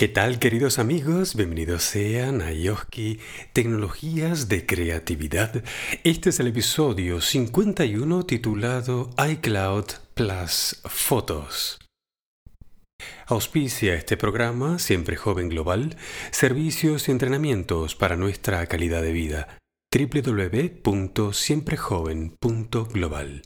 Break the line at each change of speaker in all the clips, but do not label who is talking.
¿Qué tal queridos amigos? Bienvenidos sean a Yoski Tecnologías de Creatividad. Este es el episodio 51 titulado iCloud Plus Fotos. Auspicia este programa, Siempre Joven Global, servicios y entrenamientos para nuestra calidad de vida. www.siemprejoven.global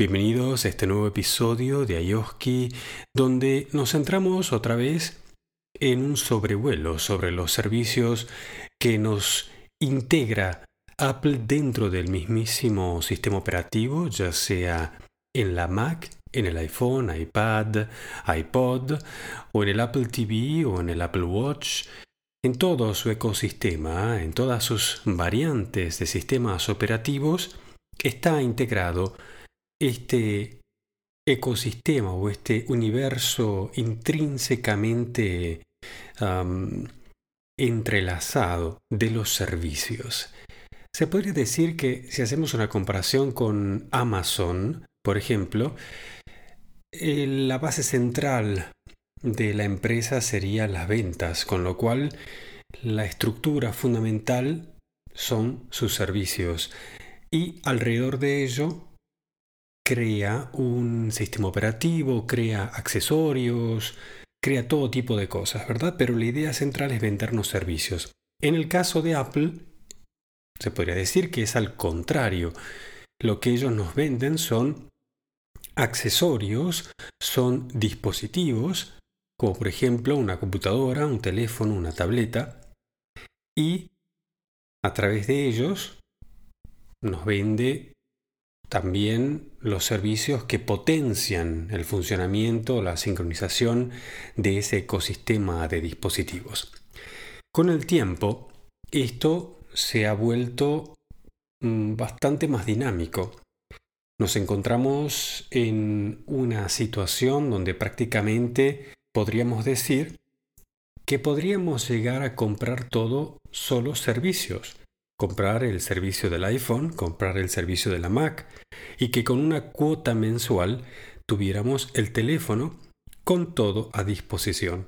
Bienvenidos a este nuevo episodio de Ayoski, donde nos centramos otra vez en un sobrevuelo sobre los servicios que nos integra Apple dentro del mismísimo sistema operativo, ya sea en la Mac, en el iPhone, iPad, iPod, o en el Apple TV o en el Apple Watch, en todo su ecosistema, en todas sus variantes de sistemas operativos, está integrado este ecosistema o este universo intrínsecamente entrelazado de los servicios. Se podría decir que si hacemos una comparación con Amazon, por ejemplo, eh, la base central de la empresa sería las ventas, con lo cual la estructura fundamental son sus servicios y alrededor de ello crea un sistema operativo, crea accesorios, crea todo tipo de cosas, ¿verdad? Pero la idea central es vendernos servicios. En el caso de Apple, se podría decir que es al contrario. Lo que ellos nos venden son accesorios, son dispositivos, como por ejemplo una computadora, un teléfono, una tableta, y a través de ellos nos vende también los servicios que potencian el funcionamiento, la sincronización de ese ecosistema de dispositivos. Con el tiempo, esto se ha vuelto mm, bastante más dinámico. Nos encontramos en una situación donde prácticamente podríamos decir que podríamos llegar a comprar todo solo servicios comprar el servicio del iPhone, comprar el servicio de la Mac y que con una cuota mensual tuviéramos el teléfono con todo a disposición.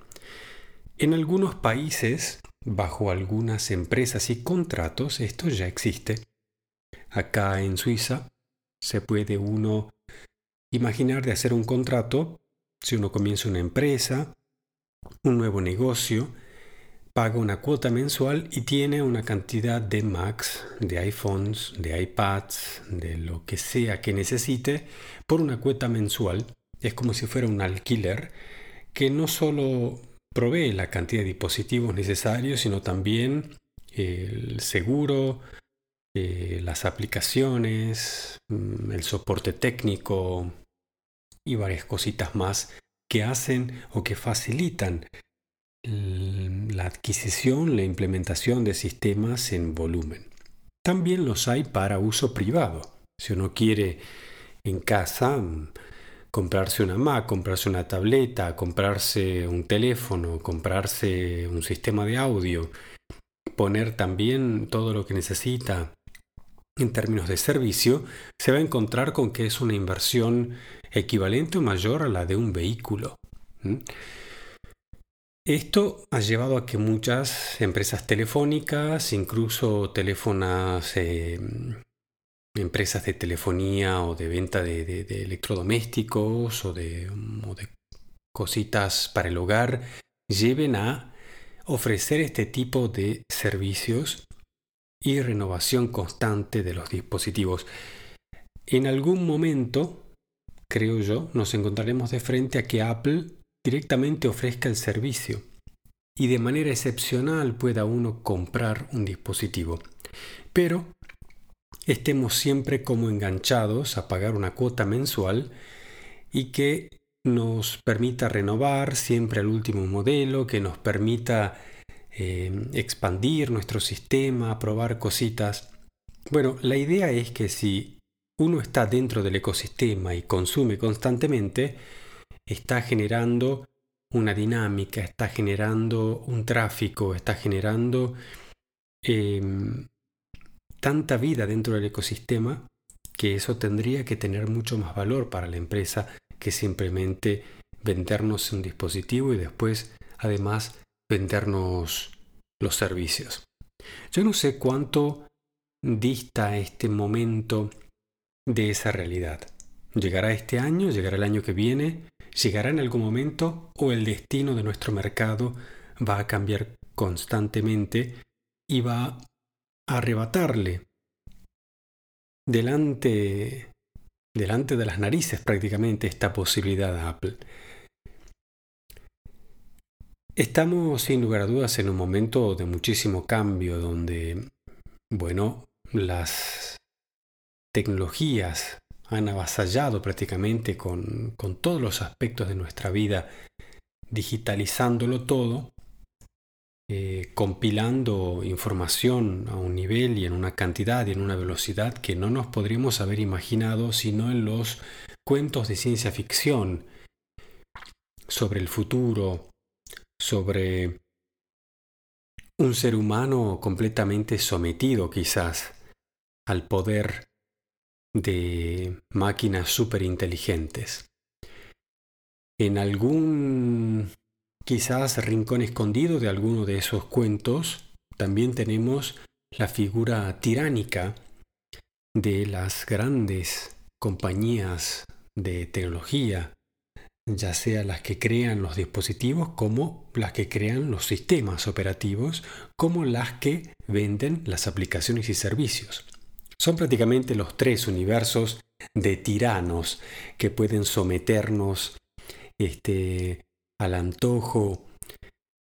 En algunos países, bajo algunas empresas y contratos, esto ya existe. Acá en Suiza se puede uno imaginar de hacer un contrato si uno comienza una empresa, un nuevo negocio, paga una cuota mensual y tiene una cantidad de Macs, de iPhones, de iPads, de lo que sea que necesite por una cuota mensual. Es como si fuera un alquiler que no solo provee la cantidad de dispositivos necesarios, sino también el seguro, eh, las aplicaciones, mm, el soporte técnico y varias cositas más que hacen o que facilitan la adquisición, la implementación de sistemas en volumen. También los hay para uso privado. Si uno quiere en casa mm, comprarse una Mac, comprarse una tableta, comprarse un teléfono, comprarse un sistema de audio, poner también todo lo que necesita en términos de servicio, se va a encontrar con que es una inversión equivalente o mayor a la de un vehículo. Esto ha llevado a que muchas empresas telefónicas, incluso teléfonas, eh, empresas de telefonía o de venta de, electrodomésticos o de, cositas para el hogar, lleven a ofrecer este tipo de servicios y renovación constante de los dispositivos. En algún momento, creo yo, nos encontraremos de frente a que Apple directamente ofrezca el servicio y de manera excepcional pueda uno comprar un dispositivo. Pero estemos siempre como enganchados a pagar una cuota mensual y que nos permita renovar siempre al último modelo, que nos permita eh, expandir nuestro sistema, probar cositas. Bueno, la idea es que si uno está dentro del ecosistema y consume constantemente, está generando una dinámica, está generando un tráfico, está generando em, tanta vida dentro del ecosistema que eso tendría que tener mucho más valor para la empresa que simplemente vendernos un dispositivo y después además vendernos los servicios. Yo no sé cuánto dista este momento de esa realidad. ¿Llegará este año? ¿Llegará el año que viene? ¿Llegará en algún momento? ¿O el destino de nuestro mercado va a cambiar constantemente y va a arrebatarle delante, delante de las narices prácticamente esta posibilidad de Apple? Estamos sin lugar a dudas en un momento de muchísimo cambio donde, bueno, las tecnologías han avasallado prácticamente con, con todos los aspectos de nuestra vida, digitalizándolo todo, eh, compilando información a un nivel y en una cantidad y en una velocidad que no nos podríamos haber imaginado sino en los cuentos de ciencia ficción sobre el futuro, sobre un ser humano completamente sometido quizás al poder de máquinas superinteligentes. En algún quizás rincón escondido de alguno de esos cuentos también tenemos la figura tiránica de las grandes compañías de tecnología ya sea las que crean los dispositivos como las que crean los sistemas operativos, como las que venden las aplicaciones y servicios. Son prácticamente los tres universos de tiranos que pueden someternos este, al antojo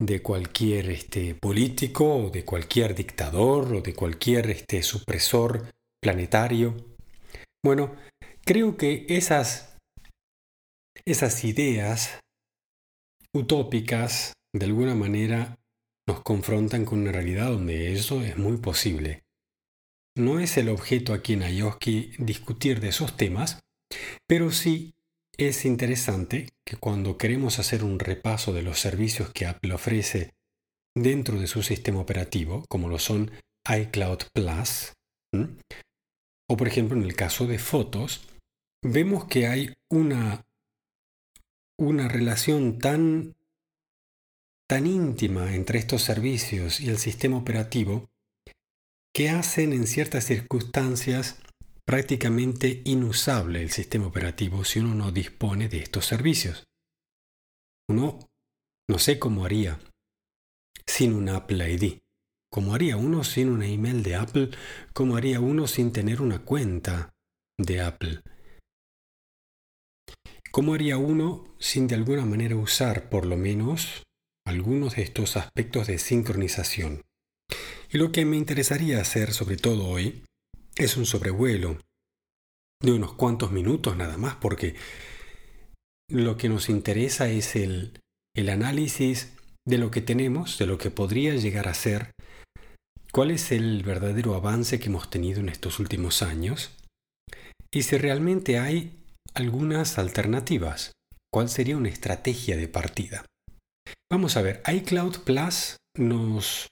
de cualquier este, político o de cualquier dictador o de cualquier este, supresor planetario. Bueno, creo que esas esas ideas utópicas de alguna manera nos confrontan con una realidad donde eso es muy posible. No es el objeto aquí en Ayoski discutir de esos temas, pero sí es interesante que cuando queremos hacer un repaso de los servicios que Apple ofrece dentro de su sistema operativo, como lo son iCloud Plus, o por ejemplo en el caso de fotos, vemos que hay una una relación tan, tan íntima entre estos servicios y el sistema operativo que hacen en ciertas circunstancias prácticamente inusable el sistema operativo si uno no dispone de estos servicios. Uno no sé cómo haría sin un Apple ID. ¿Cómo haría uno sin un email de Apple? ¿Cómo haría uno sin tener una cuenta de Apple? ¿Cómo haría uno sin de alguna manera usar por lo menos algunos de estos aspectos de sincronización? Y lo que me interesaría hacer sobre todo hoy es un sobrevuelo de unos cuantos minutos nada más porque lo que nos interesa es el, el análisis de lo que tenemos, de lo que podría llegar a ser, cuál es el verdadero avance que hemos tenido en estos últimos años y si realmente hay algunas alternativas. ¿Cuál sería una estrategia de partida? Vamos a ver, iCloud Plus nos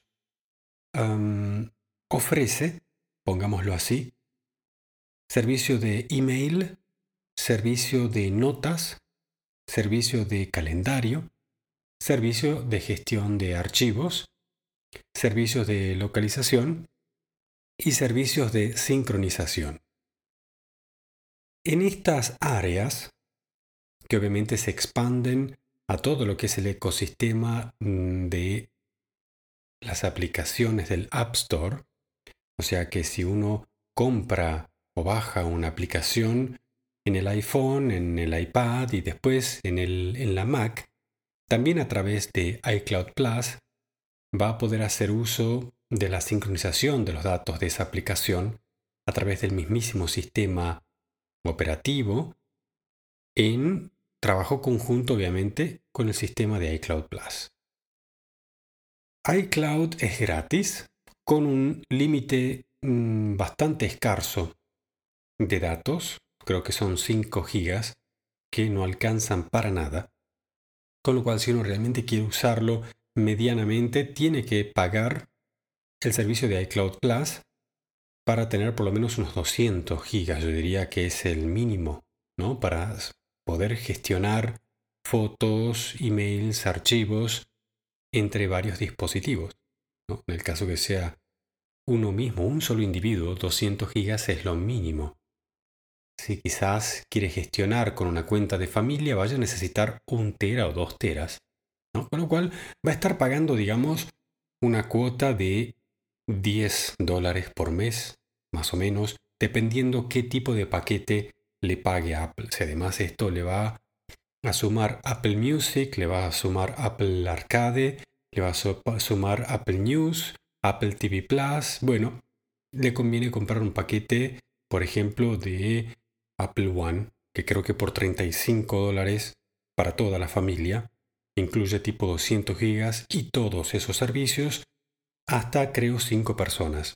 ofrece, pongámoslo así, servicio de email, servicio de notas, servicio de calendario, servicio de gestión de archivos, servicios de localización y servicios de sincronización. En estas áreas, que obviamente se expanden a todo lo que es el ecosistema mm, de las aplicaciones del App Store, o sea que si uno compra o baja una aplicación en el iPhone, en el iPad y después en, el, en la Mac, también a través de iCloud Plus va a poder hacer uso de la sincronización de los datos de esa aplicación a través del mismísimo sistema operativo en trabajo conjunto obviamente con el sistema de iCloud Plus. iCloud es gratis con un límite mm, bastante escaso de datos, creo que son 5 gigas, que no alcanzan para nada, con lo cual si uno realmente quiere usarlo medianamente tiene que pagar el servicio de iCloud Plus para tener por lo menos unos 200 gigas, yo diría que es el mínimo, ¿no? Para poder gestionar fotos, emails, archivos entre varios dispositivos. En el caso que sea uno mismo, un solo individuo, 200 gigas es lo mínimo. Si quizás quiere gestionar con una cuenta de familia, vaya a necesitar un tera o dos teras. Con lo cual va a estar pagando, digamos, una cuota de 10 dólares por mes, más o menos, dependiendo qué tipo de paquete le pague Apple. Si además esto le va a sumar Apple Music, le va a sumar Apple Arcade, le va a sumar Apple News, Apple TV Plus, bueno, le conviene comprar un paquete, por ejemplo, de Apple One, que creo que por 35 dólares para toda la familia, incluye tipo 200 gigas y todos esos servicios, hasta creo 5 personas.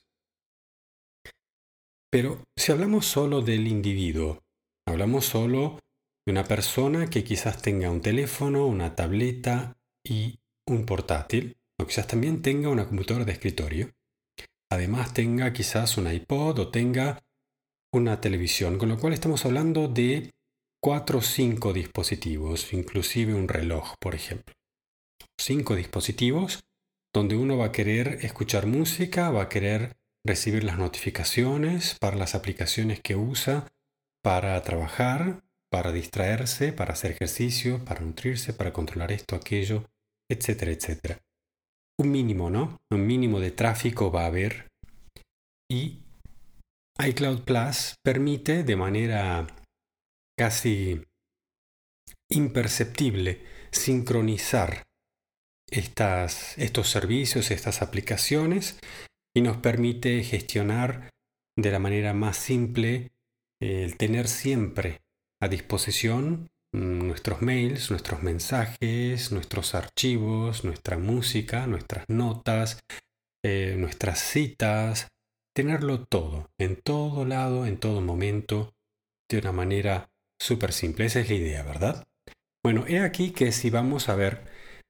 Pero si hablamos solo del individuo, hablamos solo de una persona que quizás tenga un teléfono, una tableta y un portátil, o quizás también tenga una computadora de escritorio. Además tenga quizás un iPod o tenga una televisión, con lo cual estamos hablando de 4 o 5 dispositivos, inclusive un reloj, por ejemplo. 5 dispositivos donde uno va a querer escuchar música, va a querer recibir las notificaciones para las aplicaciones que usa para trabajar, para distraerse, para hacer ejercicio, para nutrirse, para controlar esto, aquello, etcétera, etcétera. Un mínimo, ¿no? Un mínimo de tráfico va a haber y iCloud Plus permite de manera casi imperceptible sincronizar estos servicios, estas aplicaciones y nos permite gestionar de la manera más simple el tener siempre a disposición nuestros mails, nuestros mensajes, nuestros archivos, nuestra música, nuestras notas, eh, nuestras citas, tenerlo todo, en todo lado, en todo momento, de una manera súper simple. Esa es la idea, ¿verdad? Bueno, he aquí que si vamos a ver,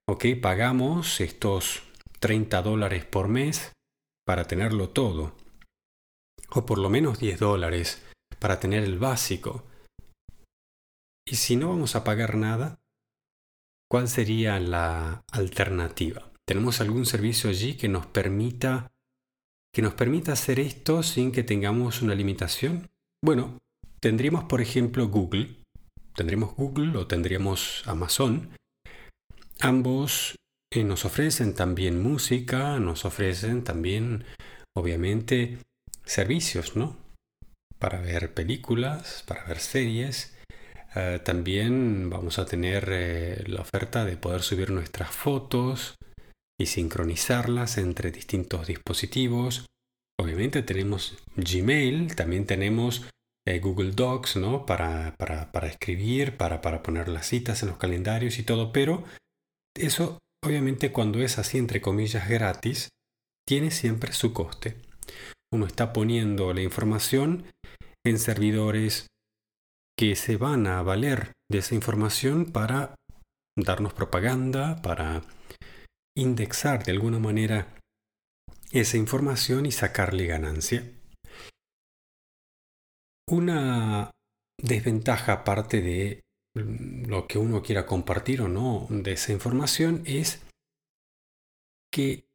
ok, pagamos estos 30 dólares por mes para tenerlo todo, o por lo menos 10 dólares para tener el básico. Y si no vamos a pagar nada, ¿cuál sería la alternativa? ¿Tenemos algún servicio allí que nos permita que nos permita hacer esto sin que tengamos una limitación? Bueno, tendríamos por ejemplo Google, tendríamos Google o tendríamos Amazon. Ambos eh, nos ofrecen también música, nos ofrecen también, obviamente, servicios, ¿no? Para ver películas, para ver series. Eh, también vamos a tener eh, la oferta de poder subir nuestras fotos, y sincronizarlas entre distintos dispositivos. Obviamente tenemos Gmail, también tenemos eh, Google Docs, ¿no? Para, para, escribir, para, para poner las citas en los calendarios y todo, pero eso obviamente cuando es así entre comillas gratis, tiene siempre su coste. Uno está poniendo la información en servidores que se van a valer de esa información para darnos propaganda, para indexar de alguna manera esa información y sacarle ganancia. Una desventaja aparte de lo que uno quiera compartir o no de esa información es que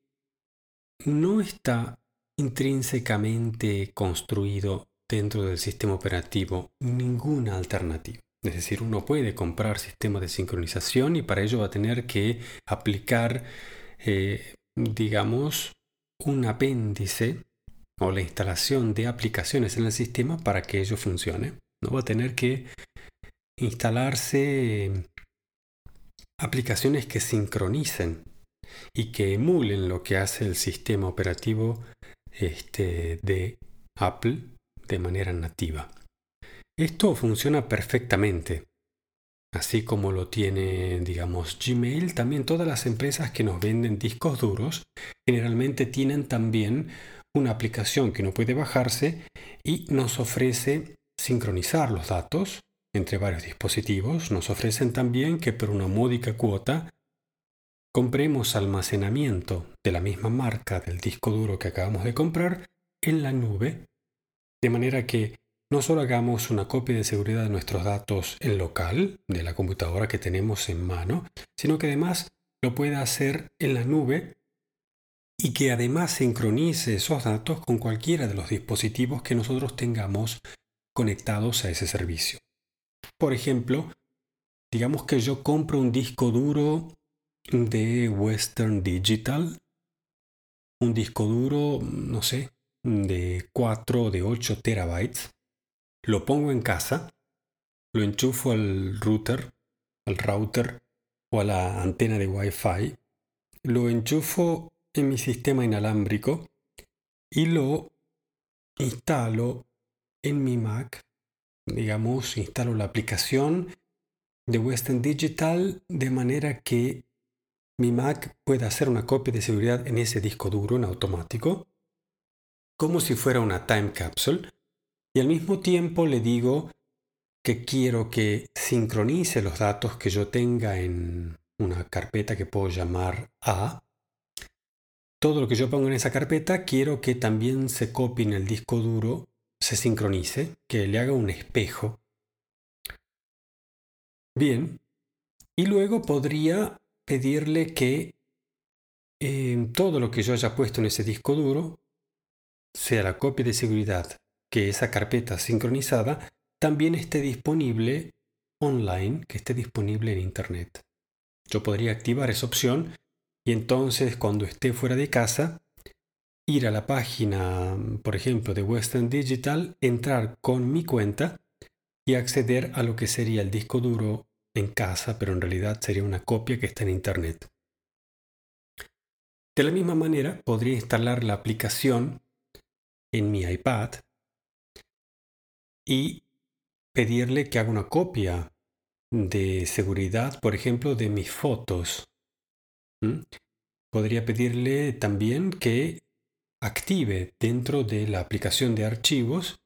no está intrínsecamente construido dentro del sistema operativo ninguna alternativa. Es decir, uno puede comprar sistemas de sincronización y para ello va a tener que aplicar, eh, digamos, un apéndice o la instalación de aplicaciones en el sistema para que ello funcione. ¿no? Va a tener que instalarse aplicaciones que sincronicen y que emulen lo que hace el sistema operativo este, de Apple de manera nativa. Esto funciona perfectamente. Así como lo tiene, digamos, Gmail, también todas las empresas que nos venden discos duros generalmente tienen también una aplicación que no puede bajarse y nos ofrece sincronizar los datos entre varios dispositivos. Nos ofrecen también que por una módica cuota compremos almacenamiento de la misma marca del disco duro que acabamos de comprar en la nube, de manera que no solo hagamos una copia de seguridad de nuestros datos en local, de la computadora que tenemos en mano, sino que además lo pueda hacer en la nube y que además sincronice esos datos con cualquiera de los dispositivos que nosotros tengamos conectados a ese servicio. Por ejemplo, digamos que yo compro un disco duro de Western Digital, un disco duro, no sé, de 4 o de 8 terabytes, lo pongo en casa, lo enchufo al router, al router o a la antena de Wi-Fi, lo enchufo en mi sistema inalámbrico y lo instalo en mi Mac. Digamos, instalo la aplicación de Western Digital de manera que mi Mac pueda hacer una copia de seguridad en ese disco duro en automático, como si fuera una time capsule, y al mismo tiempo le digo que quiero que sincronice los datos que yo tenga en una carpeta que puedo llamar A todo lo que yo pongo en esa carpeta quiero que también se copie en el disco duro, se sincronice, que le haga un espejo. Bien, y luego podría pedirle que eh, todo lo que yo haya puesto en ese disco duro, sea la copia de seguridad que esa carpeta sincronizada, también esté disponible online, que esté disponible en Internet. Yo podría activar esa opción y entonces cuando esté fuera de casa, ir a la página, por ejemplo, de Western Digital, entrar con mi cuenta y acceder a lo que sería el disco duro en casa, pero en realidad sería una copia que está en Internet. De la misma manera, podría instalar la aplicación en mi iPad y pedirle que haga una copia de seguridad, por ejemplo, de mis fotos. Podría pedirle también que active dentro de la aplicación de archivos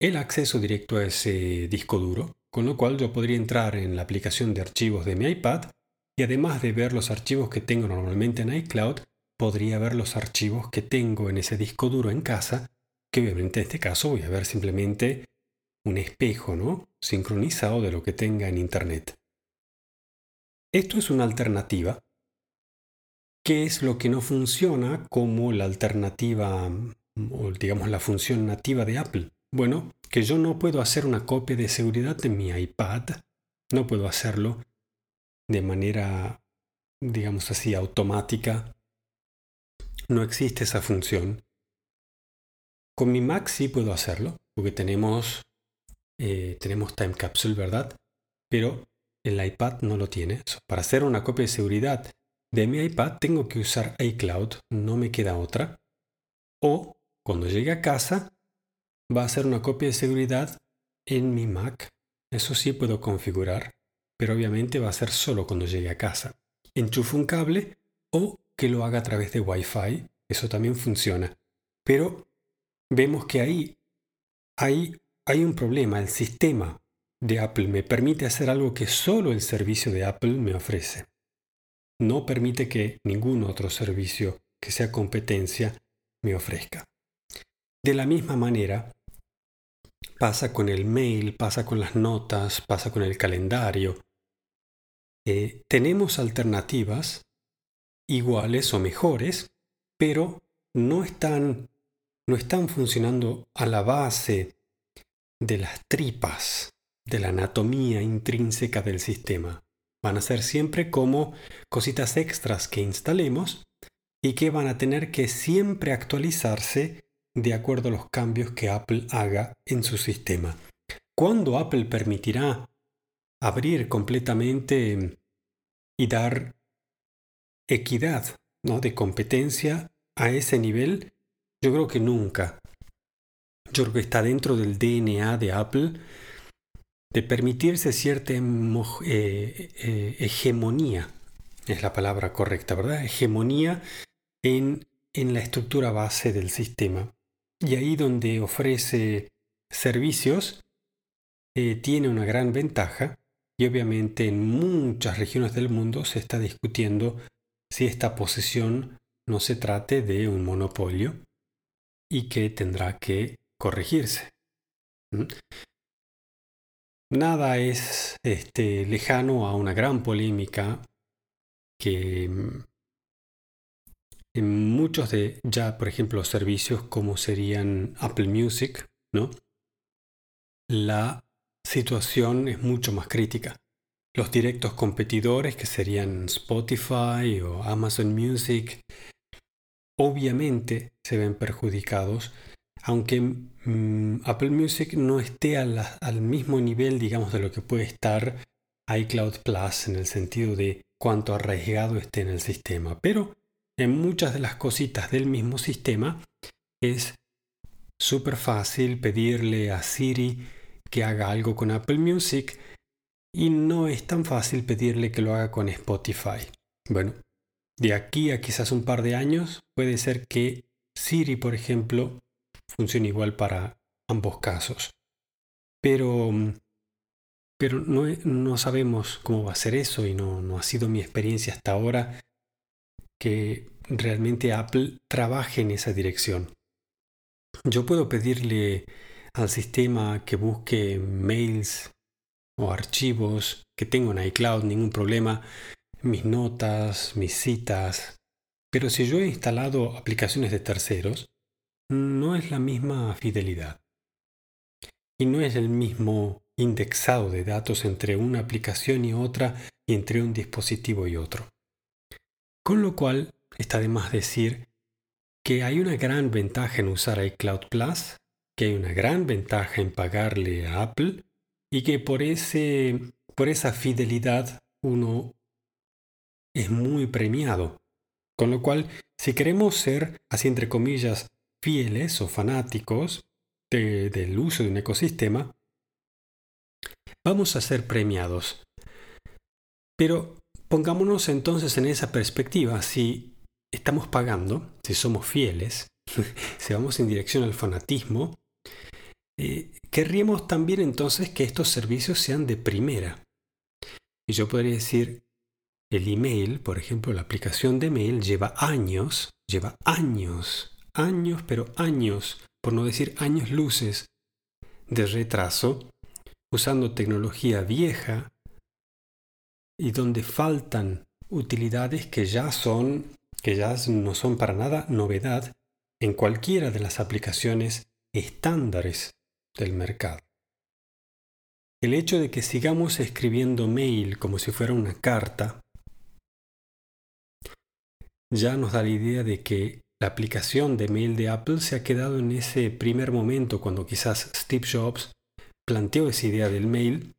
el acceso directo a ese disco duro, con lo cual yo podría entrar en la aplicación de archivos de mi iPad y además de ver los archivos que tengo normalmente en iCloud, podría ver los archivos que tengo en ese disco duro en casa, que obviamente en este caso voy a ver simplemente un espejo, ¿no? Sincronizado de lo que tenga en Internet. Esto es una alternativa ¿Qué es lo que no funciona como la alternativa o digamos la función nativa de Apple? Bueno, que yo no puedo hacer una copia de seguridad de mi iPad, no puedo hacerlo de manera, digamos así, automática. No existe esa función. Con mi Mac sí puedo hacerlo, porque tenemos, eh, tenemos Time Capsule, ¿verdad? Pero el iPad no lo tiene. Para hacer una copia de seguridad de mi iPad tengo que usar iCloud, no me queda otra. O cuando llegue a casa va a ser una copia de seguridad en mi Mac. Eso sí puedo configurar, pero obviamente va a ser solo cuando llegue a casa. Enchufo un cable o que lo haga a través de Wi-Fi, eso también funciona. Pero vemos que ahí hay, un problema. El sistema de Apple me permite hacer algo que solo el servicio de Apple me ofrece no permite que ningún otro servicio que sea competencia me ofrezca. De la misma manera, pasa con el mail, pasa con las notas, pasa con el calendario. Eh, tenemos alternativas iguales o mejores, pero no están, no están funcionando a la base de las tripas, de la anatomía intrínseca del sistema. Van a ser siempre como cositas extras que instalemos y que van a tener que siempre actualizarse de acuerdo a los cambios que Apple haga en su sistema. ¿Cuándo Apple permitirá abrir completamente y dar equidad ¿no? de competencia a ese nivel? Yo creo que nunca. Yo creo que está dentro del DNA de Apple de permitirse cierta eh, eh, hegemonía, es la palabra correcta, ¿verdad? Hegemonía en, en la estructura base del sistema. Y ahí donde ofrece servicios, eh, tiene una gran ventaja y obviamente en muchas regiones del mundo se está discutiendo si esta posesión no se trate de un monopolio y que tendrá que corregirse. Nada es este, lejano a una gran polémica que mm, en muchos de ya, por ejemplo, servicios como serían Apple Music, ¿no? La situación es mucho más crítica. Los directos competidores, que serían Spotify o Amazon Music, obviamente se ven perjudicados, aunque mm, Apple Music no esté al mismo nivel, digamos, de lo que puede estar iCloud Plus en el sentido de cuánto arraigado esté en el sistema. Pero en muchas de las cositas del mismo sistema es súper fácil pedirle a Siri que haga algo con Apple Music y no es tan fácil pedirle que lo haga con Spotify. Bueno, de aquí a quizás un par de años puede ser que Siri, por ejemplo, funcione igual para ambos casos. Pero, pero no, no sabemos cómo va a ser eso y no, no ha sido mi experiencia hasta ahora que realmente Apple trabaje en esa dirección. Yo puedo pedirle al sistema que busque mails o archivos que tengo en iCloud, ningún problema, mis notas, mis citas. Pero si yo he instalado aplicaciones de terceros, no es la misma fidelidad. Y no es el mismo indexado de datos entre una aplicación y otra y entre un dispositivo y otro. Con lo cual, está de más decir que hay una gran ventaja en usar iCloud Plus que hay una gran ventaja en pagarle a Apple y que por, ese, por esa fidelidad uno es muy premiado. Con lo cual, si queremos ser, así entre comillas, fieles o fanáticos del uso de un ecosistema, vamos a ser premiados. Pero pongámonos entonces en esa perspectiva. Si estamos pagando, si somos fieles, si vamos en dirección al fanatismo, eh, querríamos también entonces que estos servicios sean de primera. Y yo podría decir, el email, por ejemplo, la aplicación de mail lleva años, lleva años, años, pero años, por no decir años luces, de retraso, usando tecnología vieja y donde faltan utilidades que ya son, que ya no son para nada novedad en cualquiera de las aplicaciones estándares del mercado. El hecho de que sigamos escribiendo mail como si fuera una carta ya nos da la idea de que la aplicación de mail de Apple se ha quedado en ese primer momento cuando quizás Steve Jobs planteó esa idea del mail,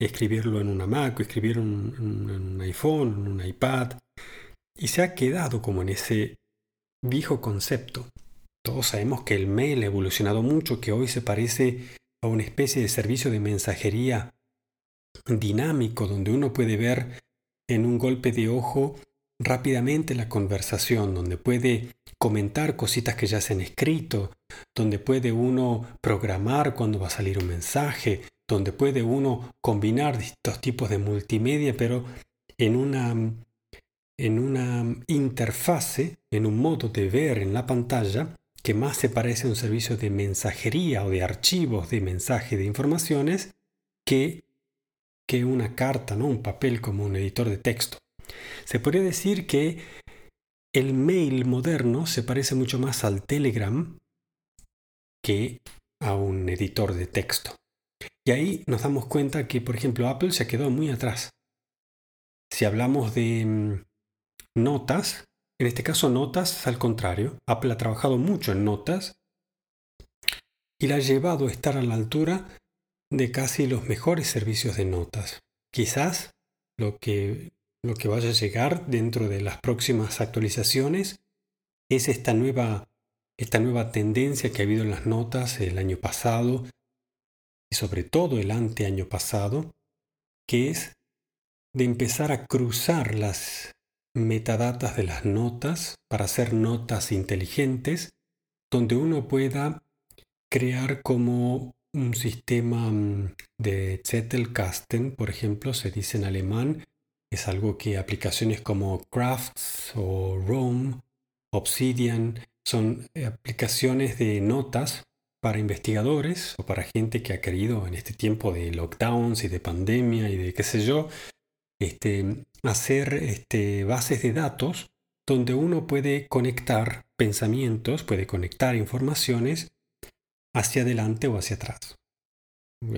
escribirlo en una Mac o escribirlo en un iPhone, en un iPad, y se ha quedado como en ese viejo concepto. Todos sabemos que el mail ha evolucionado mucho, que hoy se parece a una especie de servicio de mensajería dinámico donde uno puede ver en un golpe de ojo rápidamente la conversación, donde puede comentar cositas que ya se han escrito, donde puede uno programar cuando va a salir un mensaje, donde puede uno combinar distintos tipos de multimedia, pero en una, en una interfase, en un modo de ver en la pantalla que más se parece a un servicio de mensajería o de archivos de mensaje de informaciones que, que una carta, ¿no? un papel como un editor de texto. Se podría decir que el mail moderno se parece mucho más al Telegram que a un editor de texto. Y ahí nos damos cuenta que, por ejemplo, Apple se quedó muy atrás. Si hablamos de mm, notas, en este caso, Notas, al contrario, Apple ha trabajado mucho en Notas y la ha llevado a estar a la altura de casi los mejores servicios de notas. Quizás lo que, lo que vaya a llegar dentro de las próximas actualizaciones es esta nueva, esta nueva tendencia que ha habido en las notas el año pasado y sobre todo el anteaño pasado, que es de empezar a cruzar las metadatas de las notas para hacer notas inteligentes, donde uno pueda crear como un sistema mm, de Zettelkasten, por ejemplo, se dice en alemán, es algo que aplicaciones como Crafts o Rome, Obsidian, son aplicaciones de notas para investigadores o para gente que ha querido en este tiempo de lockdowns y de pandemia y de qué sé yo, este, hacer este, bases de datos donde uno puede conectar pensamientos, puede conectar informaciones hacia adelante o hacia atrás.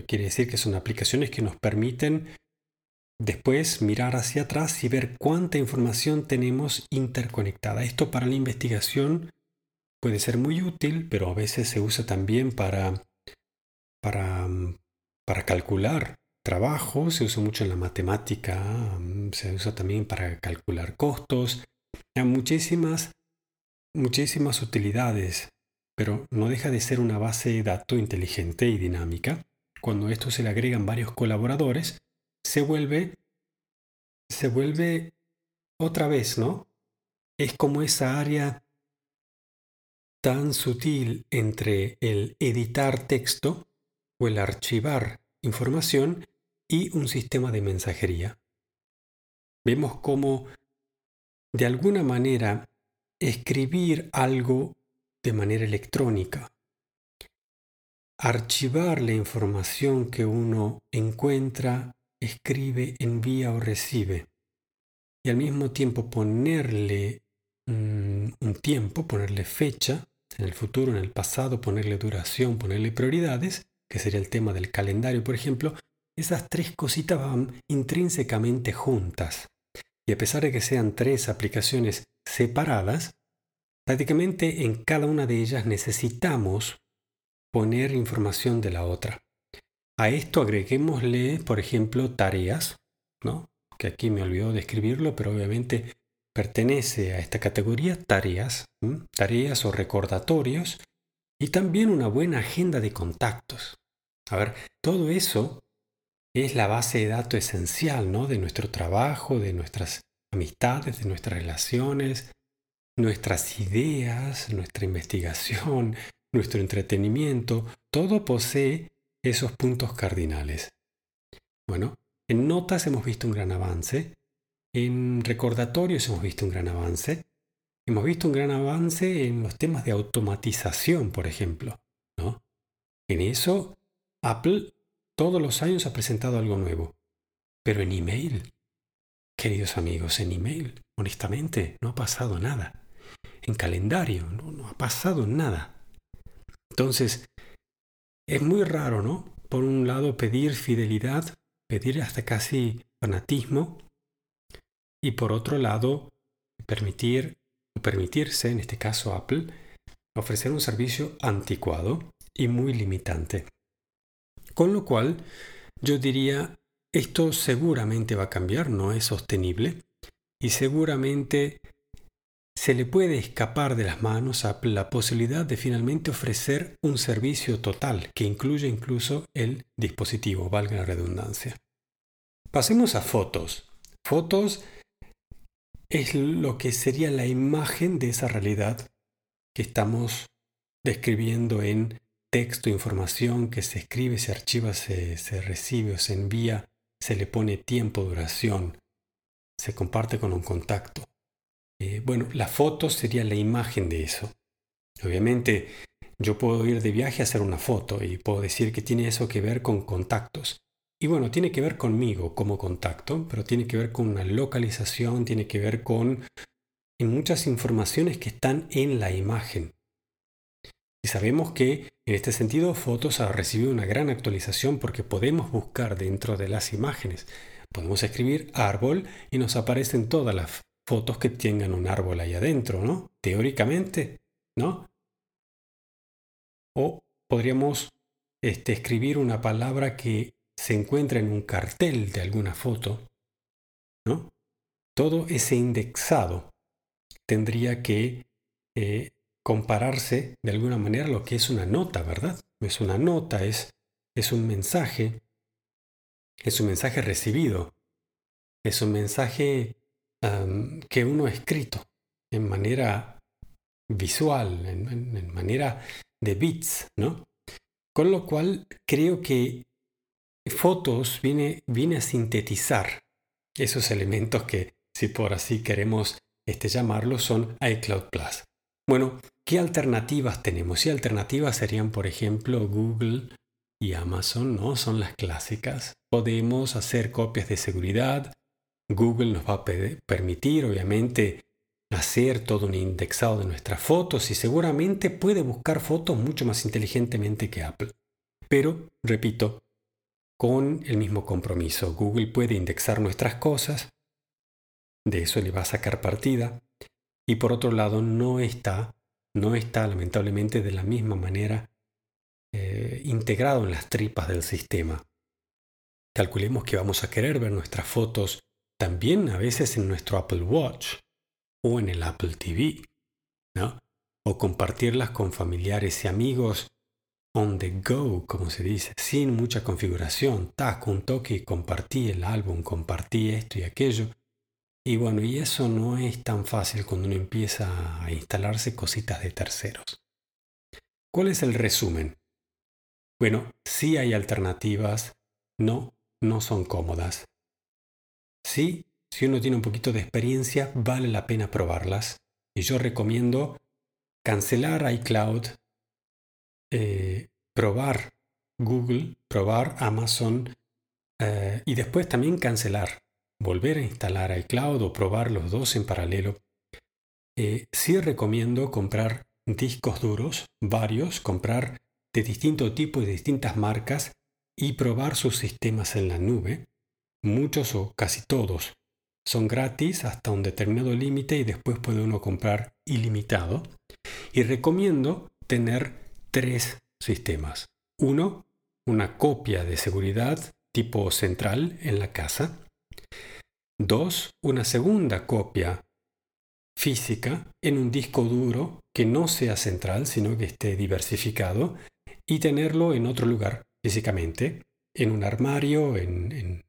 Quiere decir que son aplicaciones que nos permiten después mirar hacia atrás y ver cuánta información tenemos interconectada. Esto para la investigación puede ser muy útil, pero a veces se usa también para, para, para calcular trabajo, se usa mucho en la matemática, se usa también para calcular costos. Hay muchísimas, muchísimas utilidades, pero no deja de ser una base de datos inteligente y dinámica. Cuando esto se le agregan varios colaboradores, se vuelve, se vuelve otra vez, ¿no? Es como esa área tan sutil entre el editar texto o el archivar información y un sistema de mensajería. Vemos cómo, de alguna manera, escribir algo de manera electrónica, archivar la información que uno encuentra, escribe, envía o recibe, y al mismo tiempo ponerle mm, un tiempo, ponerle fecha, en el futuro, en el pasado, ponerle duración, ponerle prioridades, que sería el tema del calendario, por ejemplo, esas tres cositas van intrínsecamente juntas. Y a pesar de que sean tres aplicaciones separadas, prácticamente en cada una de ellas necesitamos poner información de la otra. A esto agreguémosle, por ejemplo, tareas, ¿no? que aquí me olvidó de escribirlo, pero obviamente pertenece a esta categoría tareas, tareas o recordatorios, y también una buena agenda de contactos. A ver, todo eso es la base de datos esencial ¿no? de nuestro trabajo, de nuestras amistades, de nuestras relaciones, nuestras ideas, nuestra investigación, nuestro entretenimiento, todo posee esos puntos cardinales. Bueno, en notas hemos visto un gran avance, en recordatorios hemos visto un gran avance. Hemos visto un gran avance en los temas de automatización, por ejemplo. ¿no? En eso, Apple todos los años ha presentado algo nuevo. Pero en email, queridos amigos, en email, honestamente, no ha pasado nada. En calendario, no, no ha pasado nada. Entonces, es muy raro, ¿no? Por un lado, pedir fidelidad, pedir hasta casi fanatismo, y por otro lado, permitir permitirse, en este caso Apple, ofrecer un servicio anticuado y muy limitante. Con lo cual, yo diría, esto seguramente va a cambiar, no es sostenible y seguramente se le puede escapar de las manos la posibilidad de finalmente ofrecer un servicio total que incluye incluso el dispositivo, valga la redundancia. Pasemos a fotos. Fotos es lo que sería la imagen de esa realidad que estamos describiendo en texto, información que se escribe, se archiva, se, recibe o se envía, se le pone tiempo, duración, se comparte con un contacto. Eh, bueno, la foto sería la imagen de eso. Obviamente, yo puedo ir de viaje a hacer una foto y puedo decir que tiene eso que ver con contactos. Y bueno, tiene que ver conmigo como contacto, pero tiene que ver con una localización, tiene que ver con muchas informaciones que están en la imagen. Y sabemos que en este sentido Fotos ha recibido una gran actualización porque podemos buscar dentro de las imágenes. Podemos escribir árbol y nos aparecen todas las fotos que tengan un árbol ahí adentro, ¿no? Teóricamente, ¿no? O podríamos este, escribir una palabra que se encuentra en un cartel de alguna foto, ¿no? Todo ese indexado tendría que eh, compararse de alguna manera a lo que es una nota, ¿verdad? Es una nota, es, es un mensaje, es un mensaje recibido, es un mensaje que uno ha escrito en manera visual, en, en manera de bits, ¿no? Con lo cual creo que fotos viene, viene a sintetizar esos elementos que, si por así queremos este, llamarlos, son iCloud Plus. Bueno, ¿qué alternativas tenemos? Y alternativas serían, por ejemplo, Google y Amazon, ¿no? Son las clásicas. Podemos hacer copias de seguridad. Google nos va a permitir, obviamente, hacer todo un indexado de nuestras fotos y seguramente puede buscar fotos mucho más inteligentemente que Apple. Pero, repito, con el mismo compromiso. Google puede indexar nuestras cosas, de eso le va a sacar partida, y por otro lado no está, no está lamentablemente de la misma manera eh, integrado en las tripas del sistema. Calculemos que vamos a querer ver nuestras fotos también a veces en nuestro Apple Watch o en el Apple TV, ¿no? O compartirlas con familiares y amigos on the go, como se dice, sin mucha configuración. Tac, un toque y compartí el álbum, compartí esto y aquello. Y bueno, y eso no es tan fácil cuando uno empieza a instalarse cositas de terceros. ¿Cuál es el resumen? Bueno, sí hay alternativas, no, no son cómodas. Sí, si uno tiene un poquito de experiencia, vale la pena probarlas. Y yo recomiendo cancelar iCloud, eh, probar Google, probar Amazon eh, y después también cancelar, volver a instalar iCloud o probar los dos en paralelo. Eh, sí recomiendo comprar discos duros, varios, comprar de distinto tipo y de distintas marcas y probar sus sistemas en la nube. Muchos o casi todos son gratis hasta un determinado límite y después puede uno comprar ilimitado. Y recomiendo tener tres sistemas. Uno, una copia de seguridad tipo central en la casa. Dos, una segunda copia física en un disco duro que no sea central, sino que esté diversificado, y tenerlo en otro lugar físicamente, en un armario, en,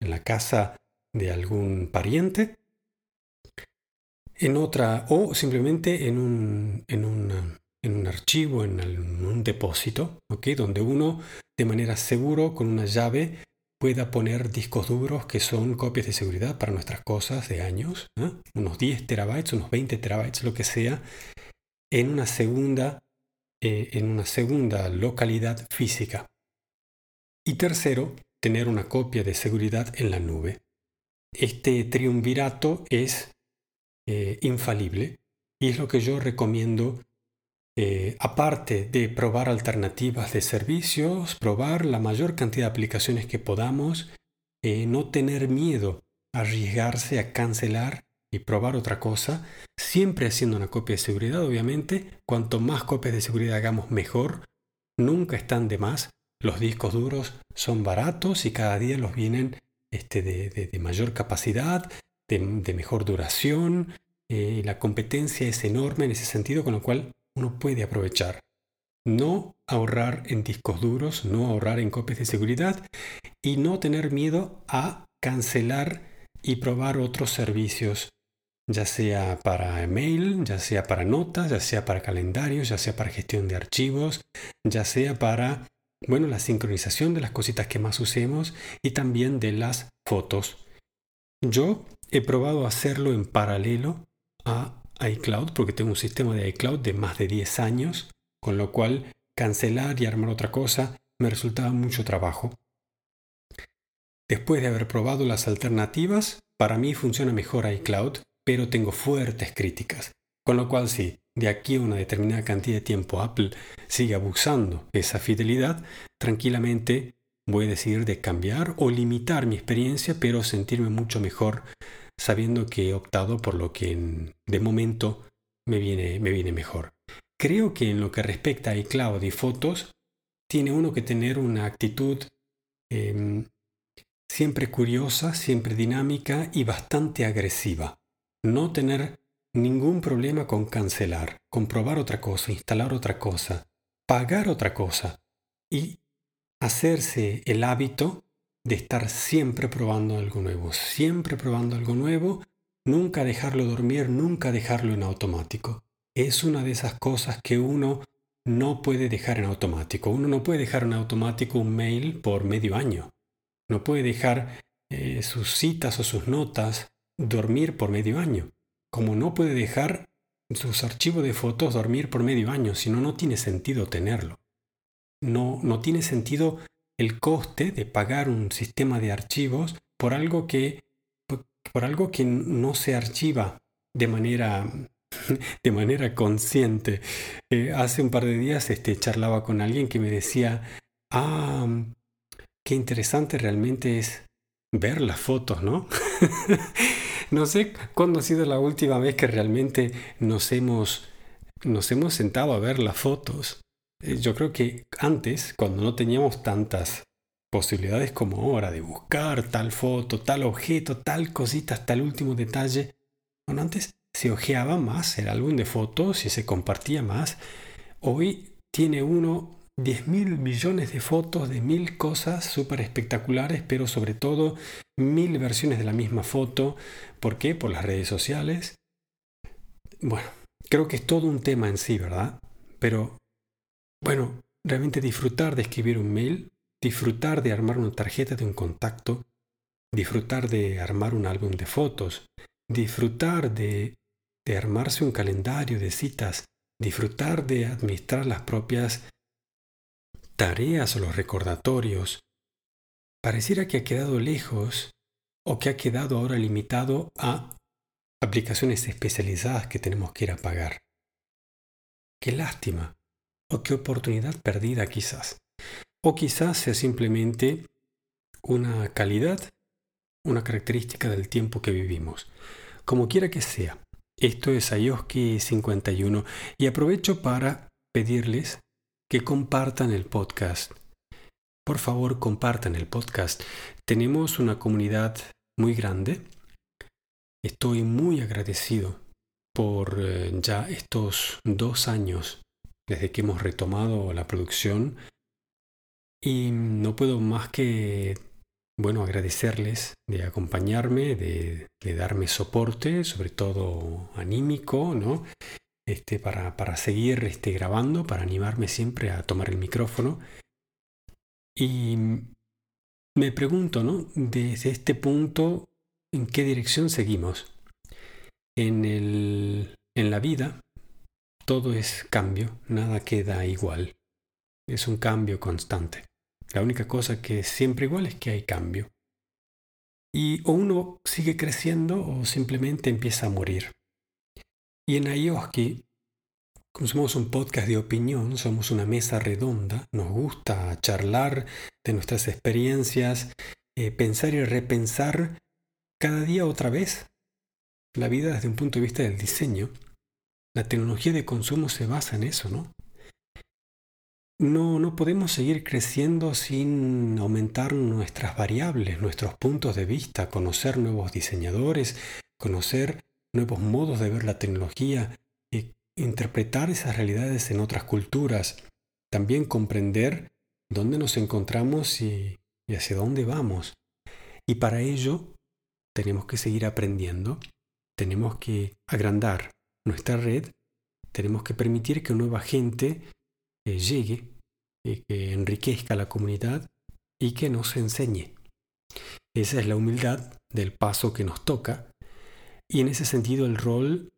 la casa de algún pariente, en otra, o simplemente en un, en en un archivo, en un depósito, donde uno de manera seguro con una llave pueda poner discos duros que son copias de seguridad para nuestras cosas de años, unos 10 terabytes, unos 20 terabytes, lo que sea, en una segunda, eh, en una segunda localidad física. Y tercero, tener una copia de seguridad en la nube. Este triunvirato es eh, infalible y es lo que yo recomiendo eh, aparte de probar alternativas de servicios, probar la mayor cantidad de aplicaciones que podamos, eh, no tener miedo a arriesgarse a cancelar y probar otra cosa, siempre haciendo una copia de seguridad, obviamente. Cuanto más copias de seguridad hagamos, mejor. Nunca están de más. Los discos duros son baratos y cada día los vienen este, de, mayor capacidad, de, mejor duración. Eh, la competencia es enorme en ese sentido, con lo cual uno puede aprovechar. No ahorrar en discos duros, no ahorrar en copias de seguridad y no tener miedo a cancelar y probar otros servicios, ya sea para email, ya sea para notas, ya sea para calendarios, ya sea para gestión de archivos, ya sea para, bueno, la sincronización de las cositas que más usemos y también de las fotos. Yo he probado hacerlo en paralelo a iCloud porque tengo un sistema de iCloud de más de 10 años, con lo cual cancelar y armar otra cosa me resultaba mucho trabajo. Después de haber probado las alternativas, para mí funciona mejor iCloud, pero tengo fuertes críticas. Con lo cual sí, de aquí a una determinada cantidad de tiempo Apple sigue abusando de esa fidelidad, tranquilamente voy a decidir de cambiar o limitar mi experiencia, pero sentirme mucho mejor sabiendo que he optado por lo que de momento me viene, me viene mejor. Creo que en lo que respecta a iCloud y fotos, tiene uno que tener una actitud em, siempre curiosa, siempre dinámica y bastante agresiva. No tener ningún problema con cancelar, comprobar otra cosa, instalar otra cosa, pagar otra cosa y hacerse el hábito de estar siempre probando algo nuevo, siempre probando algo nuevo, nunca dejarlo dormir, nunca dejarlo en automático. Es una de esas cosas que uno no puede dejar en automático. Uno no puede dejar en automático un mail por medio año. No puede dejar eh, sus citas o sus notas dormir por medio año. Como no puede dejar sus archivos de fotos dormir por medio año, si no, no tiene sentido tenerlo. No, no tiene sentido el coste de pagar un sistema de archivos por algo que, por algo que no se archiva de manera, de manera consciente. Eh, hace un par de días este, charlaba con alguien que me decía, ah, qué interesante realmente es ver las fotos, ¿no? no sé cuándo ha sido la última vez que realmente nos hemos, nos hemos sentado a ver las fotos. Eh, yo creo que antes, cuando no teníamos tantas posibilidades como ahora de buscar tal foto, tal objeto, tal cosita, hasta el último detalle, bueno, antes se ojeaba más el álbum de fotos y se compartía más. Hoy tiene uno 10 mil millones de fotos de mil cosas súper espectaculares, pero sobre todo mil versiones de la misma foto. ¿Por qué? Por las redes sociales. Bueno, creo que es todo un tema en sí, ¿verdad? Pero, bueno, realmente disfrutar de escribir un mail, disfrutar de armar una tarjeta de un contacto, disfrutar de armar un álbum de fotos, disfrutar de, de armarse un calendario de citas, disfrutar de administrar las propias tareas o los recordatorios, pareciera que ha quedado lejos o que ha quedado ahora limitado a aplicaciones especializadas que tenemos que ir a pagar. Qué lástima o qué oportunidad perdida quizás. O quizás sea simplemente una calidad, una característica del tiempo que vivimos. Como quiera que sea, esto es Ayoski 51 y aprovecho para pedirles que compartan el podcast. Por favor, compartan el podcast. Tenemos una comunidad muy grande. Estoy muy agradecido por eh, ya estos dos años desde que hemos retomado la producción y no puedo más que bueno agradecerles de acompañarme, de, de darme soporte, sobre todo anímico, ¿no? este, para, para seguir este, grabando, para animarme siempre a tomar el micrófono. Y me pregunto, ¿no? Desde este punto, ¿en qué dirección seguimos? En, el, en la vida, todo es cambio, nada queda igual. Es un cambio constante. La única cosa que es siempre igual es que hay cambio. Y o uno sigue creciendo o simplemente empieza a morir. Y en Ayoski, como somos un podcast de opinión, somos una mesa redonda, nos gusta charlar de nuestras experiencias, eh, pensar y repensar cada día otra vez la vida desde un punto de vista del diseño. La tecnología de consumo se basa en eso, ¿no? No, no podemos seguir creciendo sin aumentar nuestras variables, nuestros puntos de vista, conocer nuevos diseñadores, conocer nuevos modos de ver la tecnología interpretar esas realidades en otras culturas. También comprender dónde nos encontramos y, hacia dónde vamos. Y para ello tenemos que seguir aprendiendo, tenemos que agrandar nuestra red, tenemos que permitir que nueva gente eh, llegue, y que enriquezca la comunidad y que nos enseñe. Esa es la humildad del paso que nos toca y en ese sentido el rol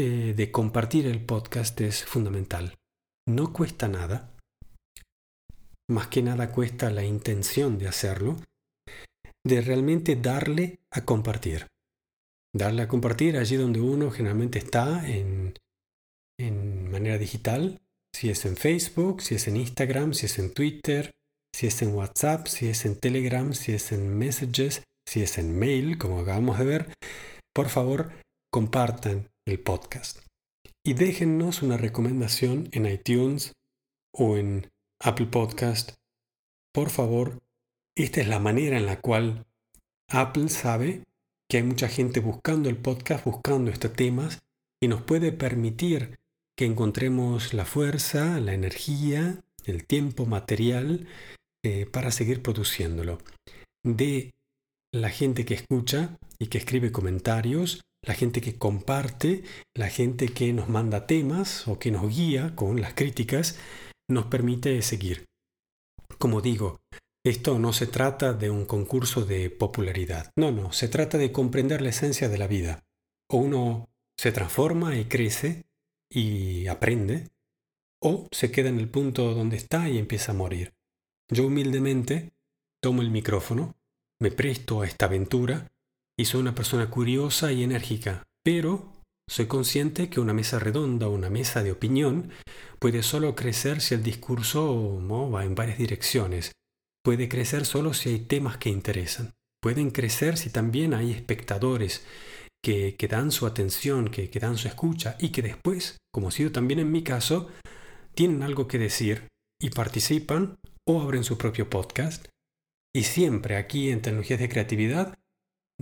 eh, de compartir el podcast es fundamental. No cuesta nada. Más que nada cuesta la intención de hacerlo, de realmente darle a compartir. Darle a compartir allí donde uno generalmente está en, en manera digital, si es en Facebook, si es en Instagram, si es en Twitter, si es en WhatsApp, si es en Telegram, si es en Messages, si es en mail, como acabamos de ver por favor compartan el podcast y déjennos una recomendación en iTunes o en Apple Podcast. Por favor, esta es la manera en la cual Apple sabe que hay mucha gente buscando el podcast, buscando estos temas y nos puede permitir que encontremos la fuerza, la energía, el tiempo material eh, para seguir produciéndolo. De la gente que escucha y que escribe comentarios, la gente que comparte, la gente que nos manda temas o que nos guía con las críticas, nos permite seguir. Como digo, esto no se trata de un concurso de popularidad, no, no, se trata de comprender la esencia de la vida. O uno se transforma y crece, y aprende, o se queda en el punto donde está y empieza a morir. Yo humildemente tomo el micrófono, me presto a esta aventura y soy una persona curiosa y enérgica, pero soy consciente que una mesa redonda o una mesa de opinión puede solo crecer si el discurso va en varias direcciones. Puede crecer solo si hay temas que interesan. Pueden crecer si también hay espectadores que, que dan su atención, que, que dan su escucha y que después, como ha sido también en mi caso, tienen algo que decir y participan o abren su propio podcast. Y siempre aquí en Tecnologías de Creatividad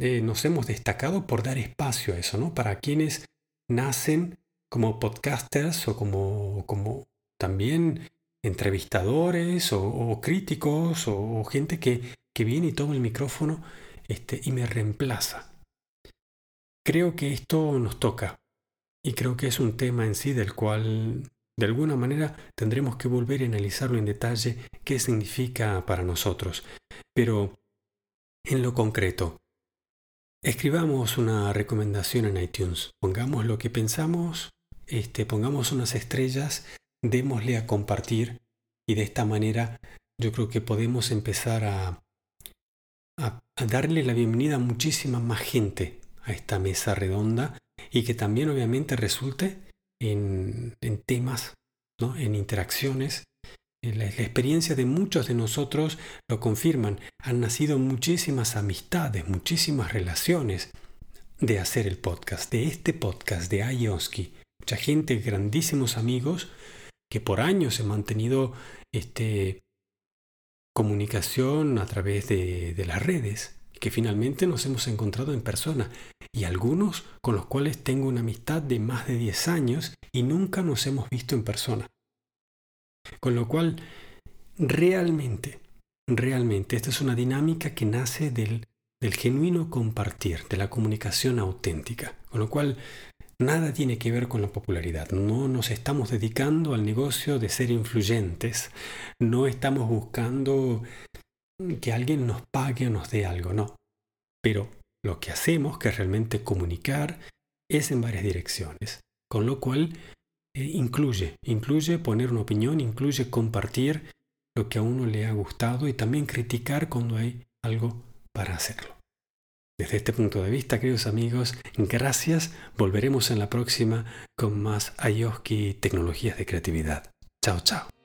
eh, nos hemos destacado por dar espacio a eso, ¿no? Para quienes nacen como podcasters o como, como también entrevistadores o, críticos o, gente que, que, viene y toma el micrófono este, y me reemplaza. Creo que esto nos toca y creo que es un tema en sí del cual de alguna manera tendremos que volver a analizarlo en detalle qué significa para nosotros. Pero en lo concreto, Escribamos una recomendación en iTunes. Pongamos lo que pensamos, este, pongamos unas estrellas, démosle a compartir y de esta manera yo creo que podemos empezar a, darle la bienvenida a muchísima más gente a esta mesa redonda y que también obviamente resulte en, en temas, ¿no? en interacciones la, experiencia de muchos de nosotros lo confirman. Han nacido muchísimas amistades, muchísimas relaciones de hacer el podcast, de este podcast de Ayoski. Mucha gente, grandísimos amigos que por años han mantenido este, comunicación a través de, de las redes, que finalmente nos hemos encontrado en persona, y algunos con los cuales tengo una amistad de más de 10 años y nunca nos hemos visto en persona. Con lo cual, realmente, realmente, esta es una dinámica que nace del, del genuino compartir, de la comunicación auténtica. Con lo cual, nada tiene que ver con la popularidad. No nos estamos dedicando al negocio de ser influyentes. No estamos buscando que alguien nos pague o nos dé algo, no. Pero lo que hacemos, que es realmente comunicar, es en varias direcciones. Con lo cual, incluye, incluye poner una opinión, incluye compartir lo que a uno le ha gustado y también criticar cuando hay algo para hacerlo. Desde este punto de vista, queridos amigos, gracias. Volveremos en la próxima con más Ayoski Tecnologías de Creatividad. Chao, chao.